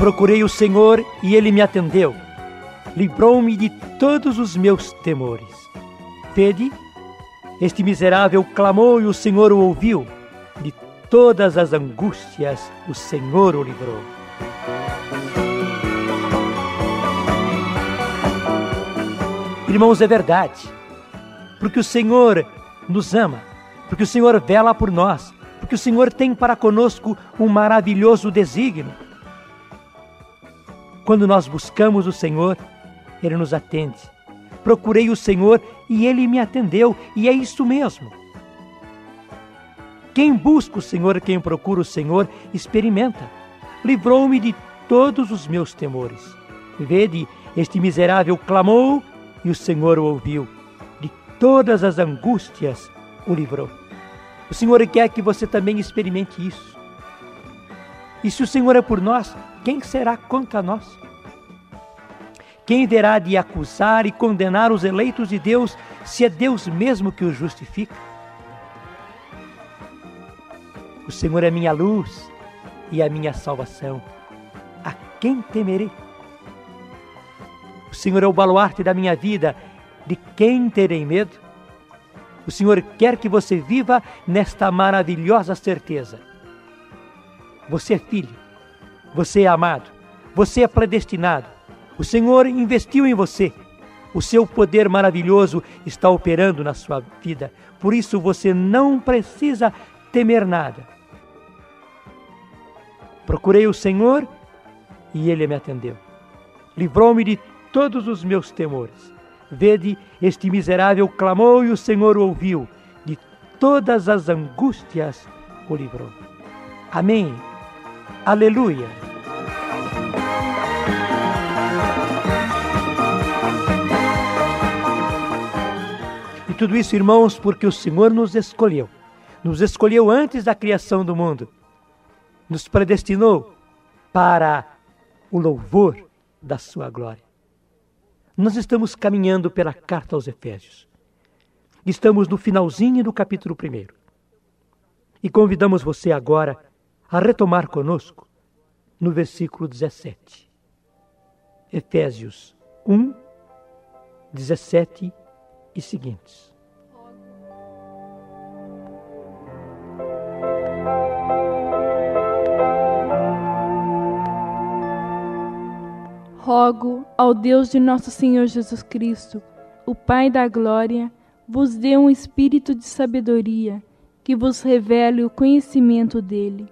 Procurei o Senhor e ele me atendeu. Livrou-me de todos os meus temores. Vede, este miserável clamou e o Senhor o ouviu. De todas as angústias o Senhor o livrou. Irmãos, é verdade, porque o Senhor nos ama, porque o Senhor vela por nós, porque o Senhor tem para conosco um maravilhoso desígnio. Quando nós buscamos o Senhor, Ele nos atende. Procurei o Senhor e Ele me atendeu, e é isso mesmo. Quem busca o Senhor, quem procura o Senhor, experimenta. Livrou-me de todos os meus temores. Vede, este miserável clamou e o Senhor o ouviu. De todas as angústias o livrou. O Senhor quer que você também experimente isso. E se o Senhor é por nós, quem será contra nós? Quem verá de acusar e condenar os eleitos de Deus, se é Deus mesmo que os justifica? O Senhor é minha luz e a minha salvação. A quem temerei? O Senhor é o baluarte da minha vida. De quem terei medo? O Senhor quer que você viva nesta maravilhosa certeza. Você é filho, você é amado, você é predestinado. O Senhor investiu em você. O seu poder maravilhoso está operando na sua vida. Por isso você não precisa temer nada. Procurei o Senhor e ele me atendeu. Livrou-me de todos os meus temores. Vede, este miserável clamou e o Senhor o ouviu. De todas as angústias o livrou. Amém. Aleluia. E tudo isso, irmãos, porque o Senhor nos escolheu. Nos escolheu antes da criação do mundo. Nos predestinou para o louvor da sua glória. Nós estamos caminhando pela carta aos Efésios. Estamos no finalzinho do capítulo 1. E convidamos você agora a retomar conosco no versículo 17. Efésios 1, 17 e seguintes. rogo ao Deus de nosso Senhor Jesus Cristo, o Pai da glória, vos dê um espírito de sabedoria, que vos revele o conhecimento dele,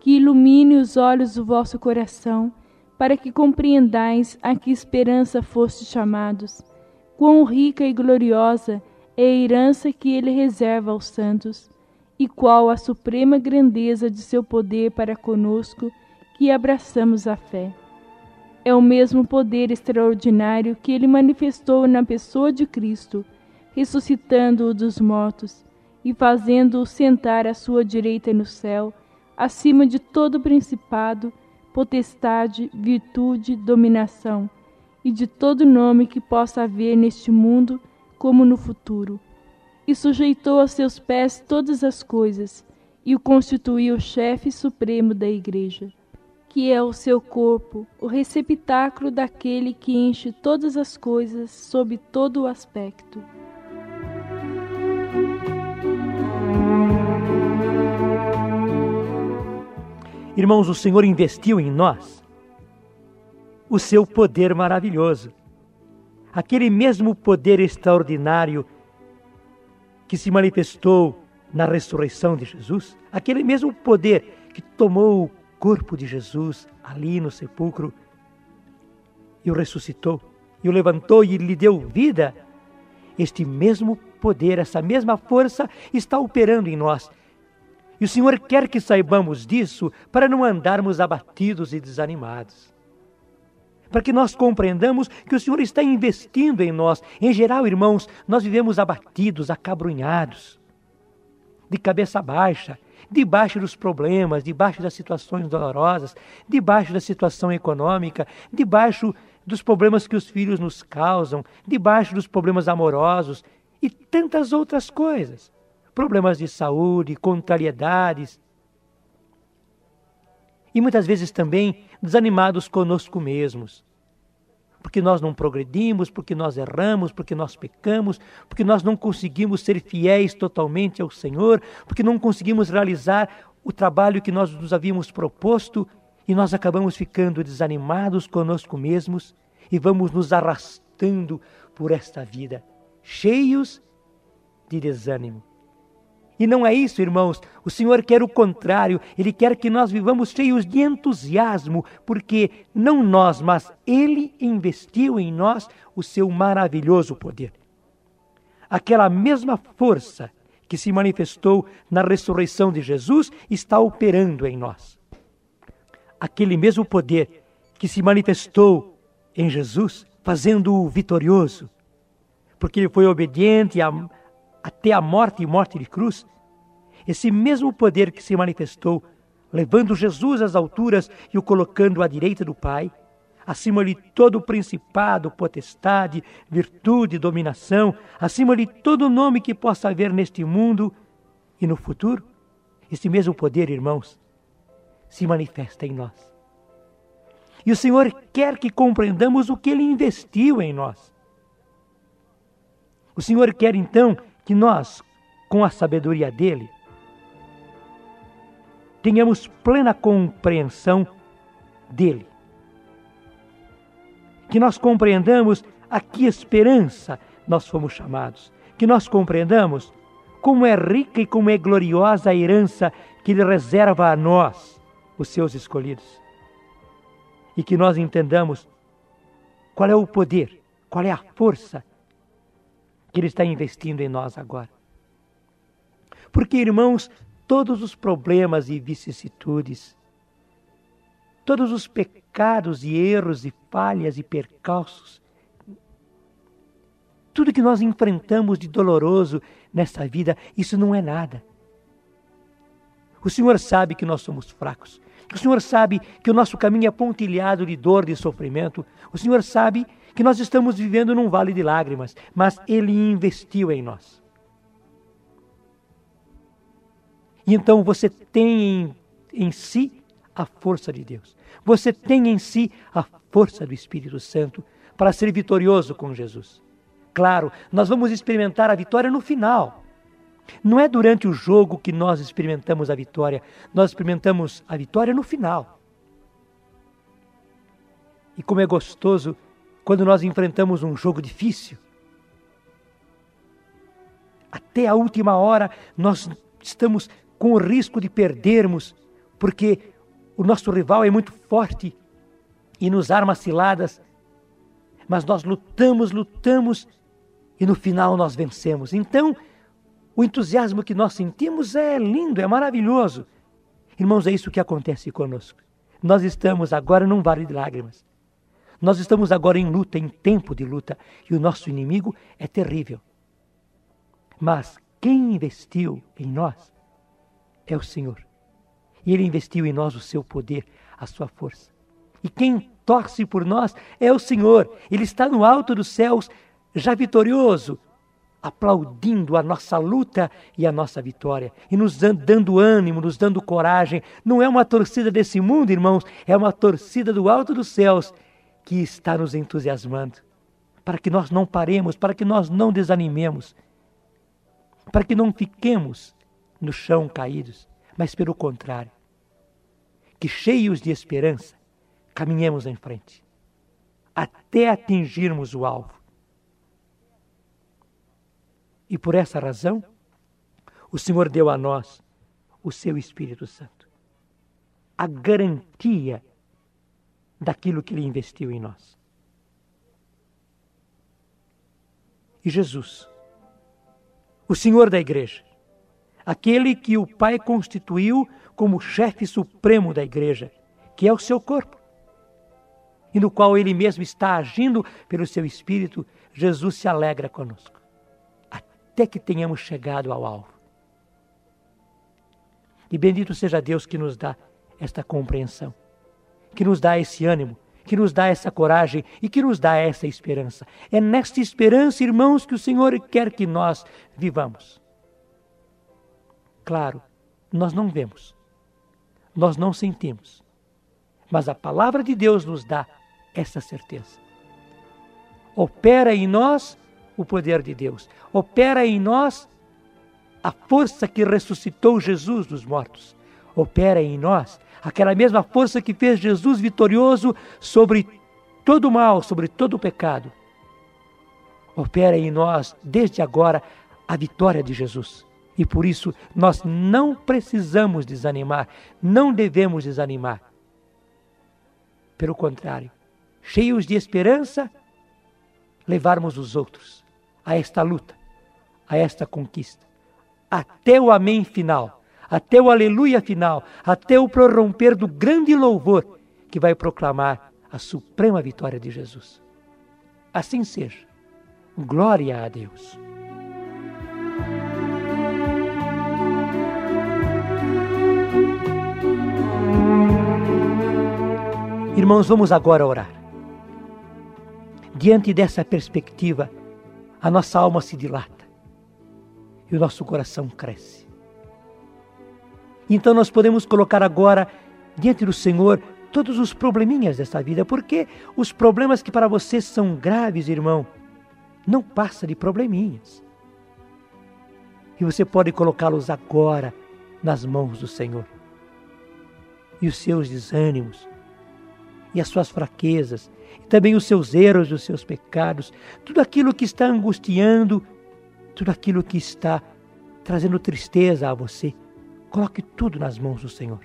que ilumine os olhos do vosso coração, para que compreendais a que esperança fostes chamados, quão rica e gloriosa é a herança que ele reserva aos santos, e qual a suprema grandeza de seu poder para conosco, que abraçamos a fé. É o mesmo poder extraordinário que ele manifestou na pessoa de Cristo, ressuscitando-o dos mortos e fazendo-o sentar à sua direita no céu, acima de todo principado, potestade, virtude, dominação, e de todo nome que possa haver neste mundo como no futuro. E sujeitou a seus pés todas as coisas, e o constituiu chefe supremo da Igreja que é o seu corpo, o receptáculo daquele que enche todas as coisas sob todo o aspecto. Irmãos, o Senhor investiu em nós o seu poder maravilhoso, aquele mesmo poder extraordinário que se manifestou na ressurreição de Jesus, aquele mesmo poder que tomou corpo de Jesus ali no sepulcro e o ressuscitou, e o levantou e lhe deu vida, este mesmo poder, essa mesma força está operando em nós. E o Senhor quer que saibamos disso para não andarmos abatidos e desanimados. Para que nós compreendamos que o Senhor está investindo em nós. Em geral, irmãos, nós vivemos abatidos, acabrunhados, de cabeça baixa, debaixo dos problemas, debaixo das situações dolorosas, debaixo da situação econômica, debaixo dos problemas que os filhos nos causam, debaixo dos problemas amorosos e tantas outras coisas. Problemas de saúde, contrariedades. E muitas vezes também desanimados conosco mesmos. Porque nós não progredimos, porque nós erramos, porque nós pecamos, porque nós não conseguimos ser fiéis totalmente ao Senhor, porque não conseguimos realizar o trabalho que nós nos havíamos proposto e nós acabamos ficando desanimados conosco mesmos e vamos nos arrastando por esta vida, cheios de desânimo. E não é isso, irmãos. O Senhor quer o contrário. Ele quer que nós vivamos cheios de entusiasmo, porque não nós, mas Ele investiu em nós o seu maravilhoso poder. Aquela mesma força que se manifestou na ressurreição de Jesus está operando em nós. Aquele mesmo poder que se manifestou em Jesus, fazendo-o vitorioso, porque ele foi obediente a até a morte e morte de cruz, esse mesmo poder que se manifestou, levando Jesus às alturas e o colocando à direita do Pai, acima de todo o principado, potestade, virtude, dominação, acima de todo nome que possa haver neste mundo e no futuro, esse mesmo poder, irmãos, se manifesta em nós. E o Senhor quer que compreendamos o que Ele investiu em nós. O Senhor quer então que nós, com a sabedoria dele, tenhamos plena compreensão dele. Que nós compreendamos a que esperança nós fomos chamados. Que nós compreendamos como é rica e como é gloriosa a herança que ele reserva a nós, os seus escolhidos. E que nós entendamos qual é o poder, qual é a força que Ele está investindo em nós agora. Porque, irmãos, todos os problemas e vicissitudes, todos os pecados e erros e falhas e percalços, tudo que nós enfrentamos de doloroso nessa vida, isso não é nada. O Senhor sabe que nós somos fracos. O Senhor sabe que o nosso caminho é pontilhado de dor, de sofrimento. O Senhor sabe que nós estamos vivendo num vale de lágrimas, mas Ele investiu em nós. E então você tem em, em si a força de Deus. Você tem em si a força do Espírito Santo para ser vitorioso com Jesus. Claro, nós vamos experimentar a vitória no final. Não é durante o jogo que nós experimentamos a vitória, nós experimentamos a vitória no final. E como é gostoso quando nós enfrentamos um jogo difícil. Até a última hora nós estamos com o risco de perdermos, porque o nosso rival é muito forte e nos arma ciladas, mas nós lutamos, lutamos e no final nós vencemos. Então, o entusiasmo que nós sentimos é lindo, é maravilhoso. Irmãos, é isso que acontece conosco. Nós estamos agora num vale de lágrimas. Nós estamos agora em luta, em tempo de luta, e o nosso inimigo é terrível. Mas quem investiu em nós é o Senhor. E Ele investiu em nós o seu poder, a sua força. E quem torce por nós é o Senhor. Ele está no alto dos céus, já vitorioso, aplaudindo a nossa luta e a nossa vitória, e nos dando ânimo, nos dando coragem. Não é uma torcida desse mundo, irmãos, é uma torcida do alto dos céus que está nos entusiasmando, para que nós não paremos, para que nós não desanimemos, para que não fiquemos no chão caídos, mas pelo contrário, que cheios de esperança caminhemos em frente, até atingirmos o alvo. E por essa razão, o Senhor deu a nós o seu Espírito Santo, a garantia daquilo que Ele investiu em nós. E Jesus, o Senhor da Igreja, aquele que o Pai constituiu como chefe supremo da Igreja, que é o seu corpo, e no qual Ele mesmo está agindo pelo seu Espírito, Jesus se alegra conosco, até que tenhamos chegado ao alvo. E bendito seja Deus que nos dá esta compreensão que nos dá esse ânimo, que nos dá essa coragem e que nos dá essa esperança. É nesta esperança, irmãos, que o Senhor quer que nós vivamos. Claro, nós não vemos, nós não sentimos, Mas a palavra de Deus nos dá essa certeza. Opera em nós o poder de Deus. Opera em nós a força que ressuscitou Jesus dos mortos. Opera em nós aquela mesma força que fez Jesus vitorioso sobre todo o mal, sobre todo o pecado. Opera em nós, desde agora, a vitória de Jesus. E por isso nós não precisamos desanimar, não devemos desanimar. Pelo contrário, cheios de esperança, levarmos os outros a esta luta, a esta conquista, até o Amém final, até o Aleluia final, até o prorromper do grande louvor que vai proclamar a suprema vitória de Jesus. Assim seja. Glória a Deus. Irmãos, vamos agora orar. Diante dessa perspectiva, a nossa alma se dilata e o nosso coração cresce. Então nós podemos colocar agora diante do Senhor todos os probleminhas dessa vida, porque os problemas que para você são graves, irmão, não passa de probleminhas. E você pode colocá-los agora nas mãos do Senhor. E os seus desânimos, e as suas fraquezas, e também os seus erros e os seus pecados, tudo aquilo que está angustiando, tudo aquilo que está trazendo tristeza a você, coloque tudo nas mãos do Senhor.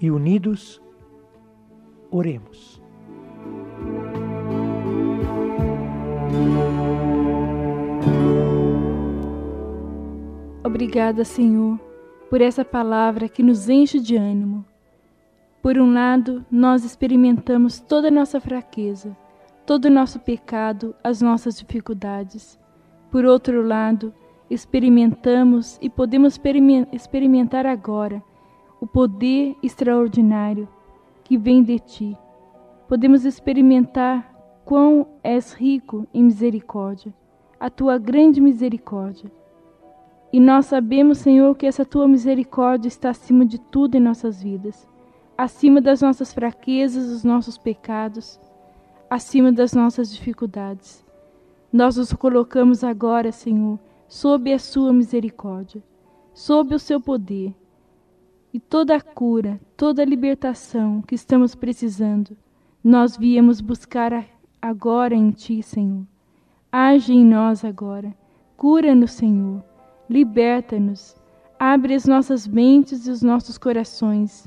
E unidos, oremos. Obrigada, Senhor, por essa palavra que nos enche de ânimo por um lado, nós experimentamos toda a nossa fraqueza, todo o nosso pecado, as nossas dificuldades. Por outro lado, experimentamos e podemos experimentar agora o poder extraordinário que vem de ti. Podemos experimentar quão és rico em misericórdia, a tua grande misericórdia. E nós sabemos, Senhor, que essa tua misericórdia está acima de tudo em nossas vidas acima das nossas fraquezas, dos nossos pecados, acima das nossas dificuldades. Nós nos colocamos agora, Senhor, sob a Sua misericórdia, sob o Seu poder. E toda a cura, toda a libertação que estamos precisando, nós viemos buscar agora em Ti, Senhor. Age em nós agora. Cura-nos, Senhor. Liberta-nos. Abre as nossas mentes e os nossos corações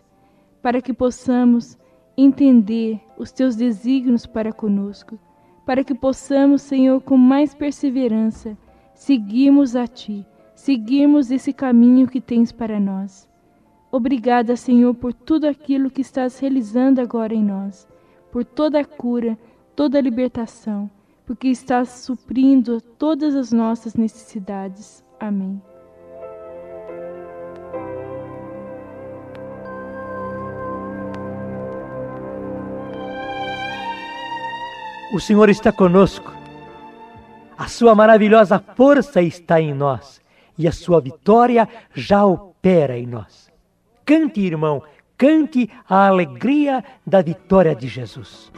para que possamos entender os teus desígnios para conosco, para que possamos, Senhor, com mais perseverança, seguirmos a Ti, seguirmos esse caminho que tens para nós. Obrigada, Senhor, por tudo aquilo que estás realizando agora em nós, por toda a cura, toda a libertação, porque estás suprindo todas as nossas necessidades. Amém. O Senhor está conosco. A sua maravilhosa força está em nós e a sua vitória já opera em nós. Cante, irmão, cante a alegria da vitória de Jesus.